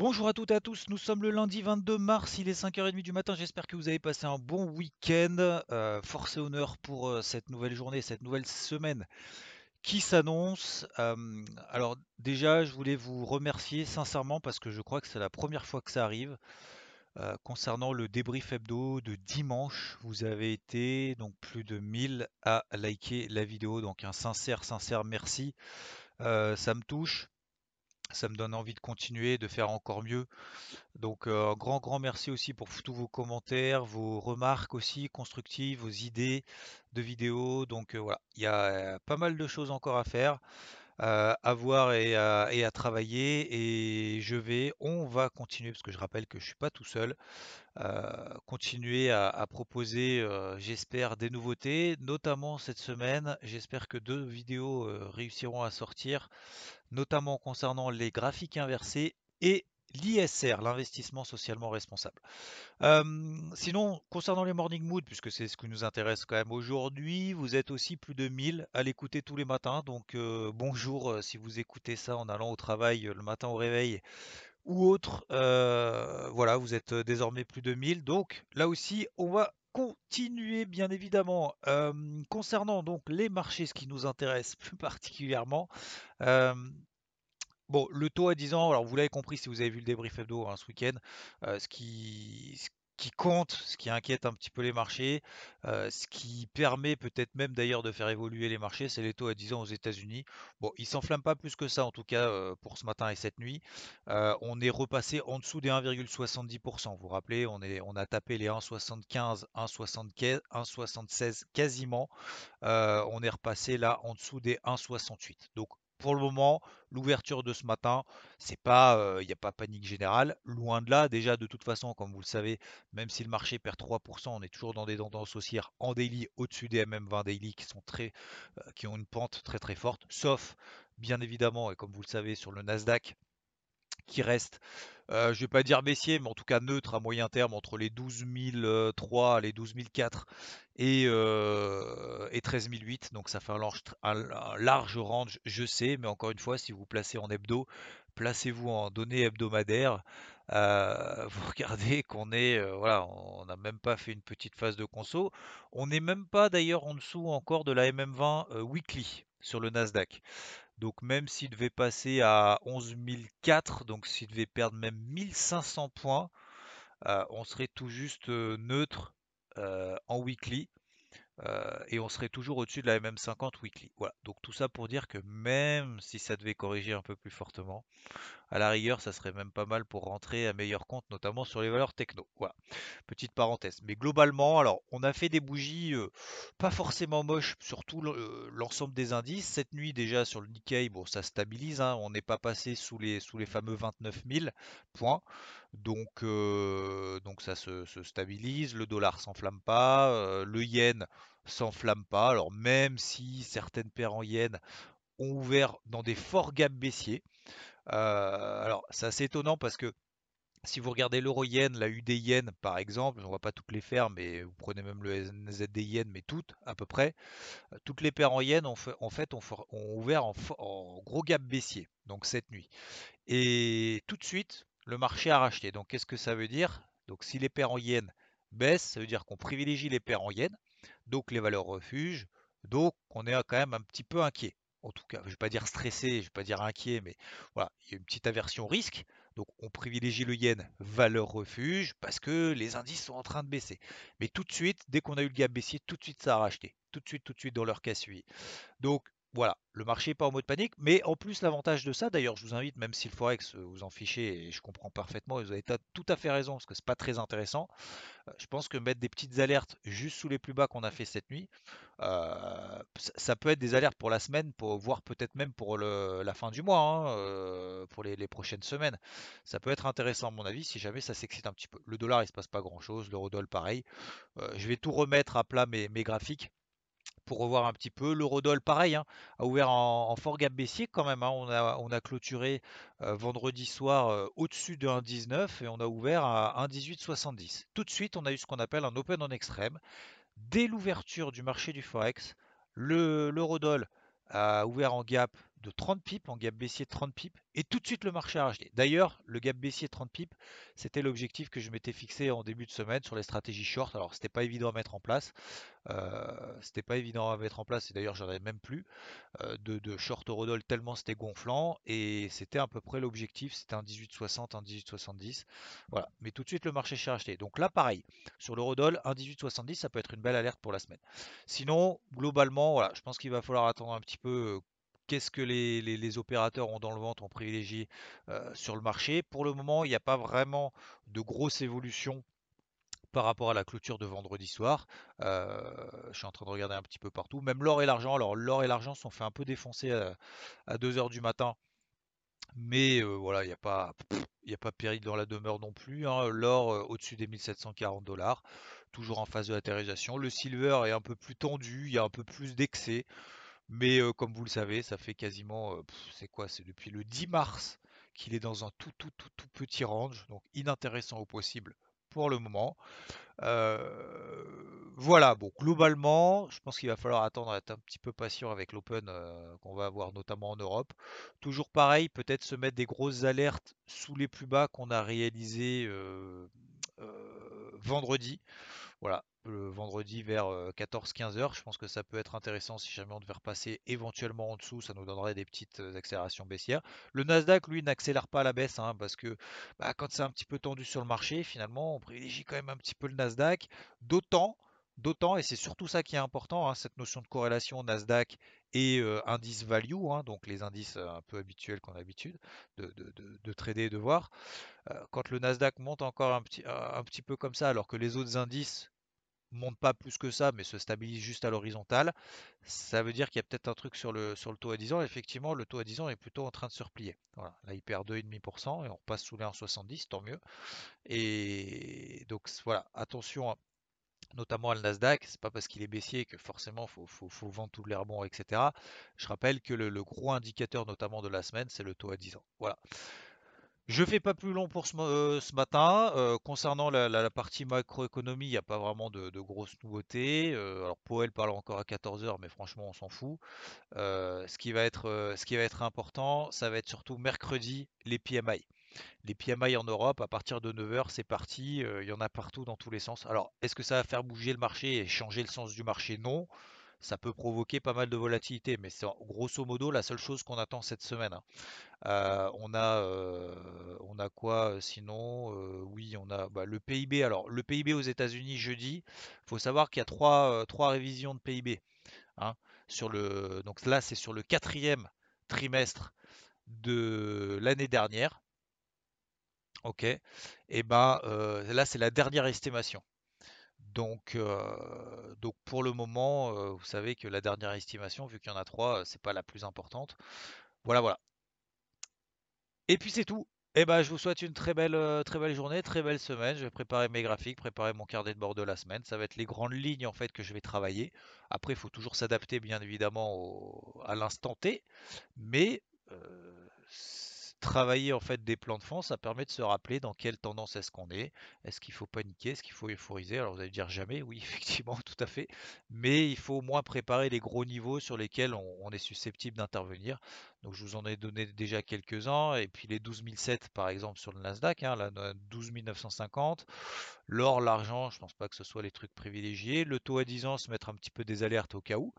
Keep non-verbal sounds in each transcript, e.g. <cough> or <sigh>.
Bonjour à toutes et à tous, nous sommes le lundi 22 mars, il est 5h30 du matin, j'espère que vous avez passé un bon week-end. Euh, force et honneur pour euh, cette nouvelle journée, cette nouvelle semaine qui s'annonce. Euh, alors déjà, je voulais vous remercier sincèrement parce que je crois que c'est la première fois que ça arrive. Concernant le débrief hebdo de dimanche, vous avez été donc plus de 1000 à liker la vidéo, donc un sincère, sincère merci. Ça me touche, ça me donne envie de continuer, de faire encore mieux. Donc euh, un grand, grand merci aussi pour tous vos commentaires, vos remarques aussi constructives, vos idées de vidéos. Donc euh, voilà, il y a euh, pas mal de choses encore à faire, à voir et à, et à travailler. Et je vais, on va continuer, parce que je rappelle que je suis pas tout seul, euh, continuer à, à proposer, euh, j'espère, des nouveautés, notamment cette semaine. J'espère que deux vidéos euh, réussiront à sortir, notamment concernant les graphiques inversés et l'ISR, l'investissement socialement responsable. Sinon, concernant les morning mood, puisque c'est ce qui nous intéresse quand même aujourd'hui, vous êtes aussi plus de 1000 à l'écouter tous les matins. Donc euh, bonjour euh, si vous écoutez ça en allant au travail euh, le matin au réveil ou autre. Voilà, vous êtes désormais plus de 1000. Donc là aussi, on va continuer bien évidemment. Concernant donc les marchés, ce qui nous intéresse <laughs> plus particulièrement. Bon, le taux à 10 ans, alors vous l'avez compris si vous avez vu le débrief hebdo hein, ce week-end, euh, ce qui, compte, ce qui inquiète un petit peu les marchés, euh, ce qui permet peut-être même d'ailleurs de faire évoluer les marchés, c'est les taux à 10 ans aux États-Unis. Bon, ils s'enflamment pas plus que ça en tout cas euh, pour ce matin et cette nuit. On est repassé en dessous des 1,70%. Vous vous rappelez, on a tapé les 1,75, 1,75, 1,76 quasiment. On est repassé là en dessous des 1,68. Donc pour le moment, l'ouverture de ce matin, c'est pas, il n'y a pas panique générale. Loin de là, déjà de toute façon, comme vous le savez, même si le marché perd 3%, on est toujours dans des tendances haussières en daily au-dessus des MM20 daily qui sont très, euh, qui ont une pente très très forte, sauf bien évidemment, et comme vous le savez, sur le Nasdaq qui reste, euh, je vais pas dire baissier, mais en tout cas neutre à moyen terme entre les 12 003, les 12 004 et, euh, et 13 008. Donc ça fait un large, un- large range, je sais, mais encore une fois, si vous placez en hebdo, placez-vous en données hebdomadaires. Euh, vous <laughs> regardez qu'on est, euh, voilà, on n'a même pas fait une petite phase de conso. On n'est même pas d'ailleurs en dessous encore de la MM20 euh, weekly sur le Nasdaq. Donc même s'il devait passer à 11 004, donc s'il devait perdre même 1500 points, euh, on serait tout juste euh, neutre euh, en weekly et on serait toujours au-dessus de la MM50 weekly. Voilà, donc tout ça pour dire que même si ça devait corriger un peu plus fortement, à la rigueur, ça serait même pas mal pour rentrer à meilleur compte, notamment sur les valeurs techno. Voilà, petite parenthèse. Mais globalement, alors, on a fait des bougies euh, pas forcément moches sur tout euh, l'ensemble des indices. Cette nuit, déjà, sur le Nikkei, bon, ça stabilise. hein, on n'est pas passé sous les, sous les fameux 29 000 points. Donc, euh, donc ça se, se stabilise. Le dollar s'enflamme pas. euh, le yen s'enflamme pas. Alors, même si certaines paires en yen ont ouvert dans des forts gaps baissiers. Euh, alors, c'est assez étonnant parce que si vous regardez l'euro-yen, la UD yen par exemple, on va pas toutes les faire, mais vous prenez même le NZD yen, mais toutes à peu près, toutes les paires en yen ont fait- en fait ont, ouvert en, gros gap baissier, donc cette nuit. Et tout de suite, le marché a racheté. Donc qu'est-ce que ça veut dire? Donc si les paires en yen baissent, ça veut dire qu'on privilégie les paires en yen, donc les valeurs refuges, donc on est quand même un petit peu inquiet. En tout cas, je ne vais pas dire stressé, je ne vais pas dire inquiet, mais voilà, il y a une petite aversion risque. Donc on privilégie le yen valeur refuge parce que les indices sont en train de baisser. Mais tout de suite, dès qu'on a eu le gap baissier, tout de suite ça a racheté. Tout de suite, tout de suite dans leur cas suivi. Donc voilà, le marché n'est pas en mode panique, mais en plus l'avantage de ça, d'ailleurs je vous invite, même si le Forex euh, vous en fichez, et je comprends parfaitement, vous avez tout à fait raison, parce que c'est pas très intéressant, euh, je pense que mettre des petites alertes juste sous les plus bas qu'on a fait cette nuit, euh, ça peut être des alertes pour la semaine, pour, voire peut-être même pour la fin du mois, hein, pour les, prochaines semaines. Ça peut être intéressant à mon avis, si jamais ça s'excite un petit peu. Le dollar, il se passe pas grand-chose, l'eurodoll pareil. je vais tout remettre à plat mes graphiques pour revoir un petit peu. L'eurodoll, pareil, hein, a ouvert en, fort gap baissier quand même. Hein. On, a, clôturé euh, vendredi soir euh, au-dessus de 1,19 et on a ouvert à 1,1870. Tout de suite, on a eu ce qu'on appelle un open en extrême. Dès l'ouverture du marché du Forex, l'eurodoll a ouvert en gap de 30 pips, en gap baissier de 30 pips, et tout de suite le marché a racheté. D'ailleurs, le gap baissier de 30 pips, c'était l'objectif que je m'étais fixé en début de semaine sur les stratégies short. Alors, c'était pas évident à mettre en place. Euh, c'était pas évident à mettre en place, et d'ailleurs, j'en avais même plus euh, de, de, short Eurodol tellement c'était gonflant, et c'était à peu près l'objectif. C'était un 18,60, un 18,70. Voilà. Mais tout de suite, le marché s'est racheté. Donc là, pareil, sur l'Eurodol, un 18,70, ça peut être une belle alerte pour la semaine. Sinon, globalement, voilà, je pense qu'il va falloir attendre un petit peu euh, qu'est-ce que les, opérateurs ont dans le ventre, ont privilégié euh, sur le marché. Pour le moment, il n'y a pas vraiment de grosse évolution par rapport à la clôture de vendredi soir. Euh, je suis en train de regarder un petit peu partout. Même l'or et l'argent. Alors l'or et l'argent sont fait un peu défoncer à, 2h du matin. Mais euh, voilà, il n'y a pas... Il a pas péril dans la demeure non plus. Hein. L'or au-dessus des 1740 dollars, toujours en phase de latéralisation. Le silver est un peu plus tendu, il y a un peu plus d'excès. Mais comme vous le savez, ça fait quasiment, c'est quoi? C'est depuis le 10 mars qu'il est dans un tout, tout, tout, tout petit range, donc inintéressant au possible pour le moment. voilà, bon, globalement, je pense qu'il va falloir attendre, être un petit peu patient avec l'Open qu'on va avoir notamment en Europe. Toujours pareil, peut-être se mettre des grosses alertes sous les plus bas qu'on a réalisés vendredi. Voilà, le vendredi vers 14-15 heures. Je pense que ça peut être intéressant si jamais on devait repasser éventuellement en dessous, ça nous donnerait des petites accélérations baissières. Le Nasdaq, lui, n'accélère pas la baisse hein, parce que bah, quand c'est un petit peu tendu sur le marché, finalement, on privilégie quand même un petit peu le Nasdaq. D'autant, d'autant, et c'est surtout ça qui est important, hein, cette notion de corrélation Nasdaq et indice value, hein, donc les indices un peu habituels qu'on a l'habitude de, trader et de voir. quand le Nasdaq monte encore un petit peu comme ça, alors que les autres indices monte pas plus que ça, mais se stabilise juste à l'horizontale, ça veut dire qu'il y a peut-être un truc sur le, sur le taux à 10 ans. Effectivement, le taux à 10 ans est plutôt en train de se replier. Voilà. Là, il perd 2,5% et on repasse sous les 1,70, tant mieux. Et donc voilà, attention notamment à le Nasdaq, c'est pas parce qu'il est baissier que forcément faut, faut, vendre tout l'air bon, etc. Je rappelle que le, le, gros indicateur notamment de la semaine, c'est le taux à 10 ans. Voilà. Je fais pas plus long pour ce, euh, matin. Euh, concernant la, partie macroéconomie, il n'y a pas vraiment de, grosses nouveautés. Euh, alors Powell parle encore à 14h, mais franchement, on s'en fout. ce, qui va être, ce qui va être important, ça va être surtout mercredi, les PMI. Les PMI en Europe, à partir de 9h, c'est parti. il y en a partout dans tous les sens. Alors, est-ce que ça va faire bouger le marché et changer le sens du marché? Non ça peut provoquer pas mal de volatilité, mais c'est grosso modo la seule chose qu'on attend cette semaine. Hein. Euh, on a, euh, on a quoi euh, sinon Oui, on a bah, le PIB. Alors, le PIB aux États-Unis jeudi. Il faut savoir qu'il y a trois, trois révisions de PIB. Hein, sur le, donc là, c'est sur le quatrième trimestre de l'année dernière. Ok. Et ben là, c'est la dernière estimation. Donc, donc pour le moment, vous savez que la dernière estimation, vu qu'il y en a trois, c'est pas la plus importante. Voilà, voilà. Et puis c'est tout. Et eh ben, je vous souhaite une très belle, très belle journée, très belle semaine. Je vais préparer mes graphiques, préparer mon carnet de bord de la semaine. Ça va être les grandes lignes en fait que je vais travailler. Après, il faut toujours s'adapter bien évidemment à l'instant T, mais travailler en fait des plans de fond, ça permet de se rappeler dans quelle tendance est-ce qu'on est. Est-ce qu'il faut paniquer? Est-ce qu'il faut euphoriser? Alors vous allez dire jamais, oui, <laughs> effectivement, tout à fait. Mais il faut au moins préparer les gros niveaux sur lesquels on, est susceptible d'intervenir. Donc je vous en ai donné déjà quelques-uns. Et puis les 12007 par exemple sur le Nasdaq, hein, là, 12 950. L'or, l'argent, je ne pense pas que ce soit les trucs privilégiés. Le taux à 10 ans, se mettre un petit peu des alertes au cas où.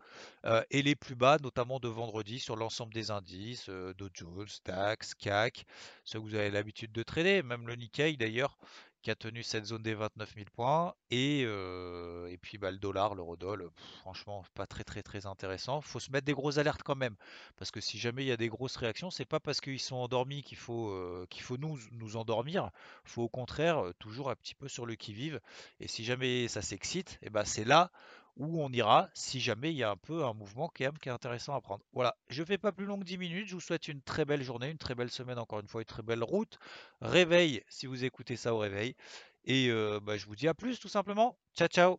Euh, et les plus bas, notamment de vendredi, sur l'ensemble des indices, euh, Dow Jones, DAX, CAC, ceux que vous avez l'habitude de trader. Même le Nikkei d'ailleurs, qui a tenu cette zone des 29 000 points. Et, et puis bah, le dollar, l'eurodoll, franchement, pas très très très intéressant. Faut se mettre des grosses alertes quand même. Parce que si jamais il y a des grosses réactions, c'est pas parce qu'ils sont endormis qu'il faut, qu'il faut nous, nous endormir. faut au contraire toujours un petit peu sur le qui-vive. Et si jamais ça s'excite, et ben c'est là où on ira si jamais il y a un peu un mouvement qui est, intéressant à prendre. Voilà, je fais pas plus long que 10 minutes, je vous souhaite une très belle journée, une très belle semaine, encore une fois, une très belle route. Réveil si vous écoutez ça au réveil. Et euh, bah, je vous dis à plus tout simplement. Ciao ciao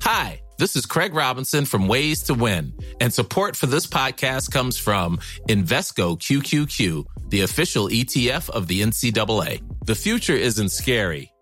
Hi, this is Craig Robinson from Ways to Win, and support for this podcast comes from Invesco QQQ, the official ETF of the NCAA. The future isn't scary.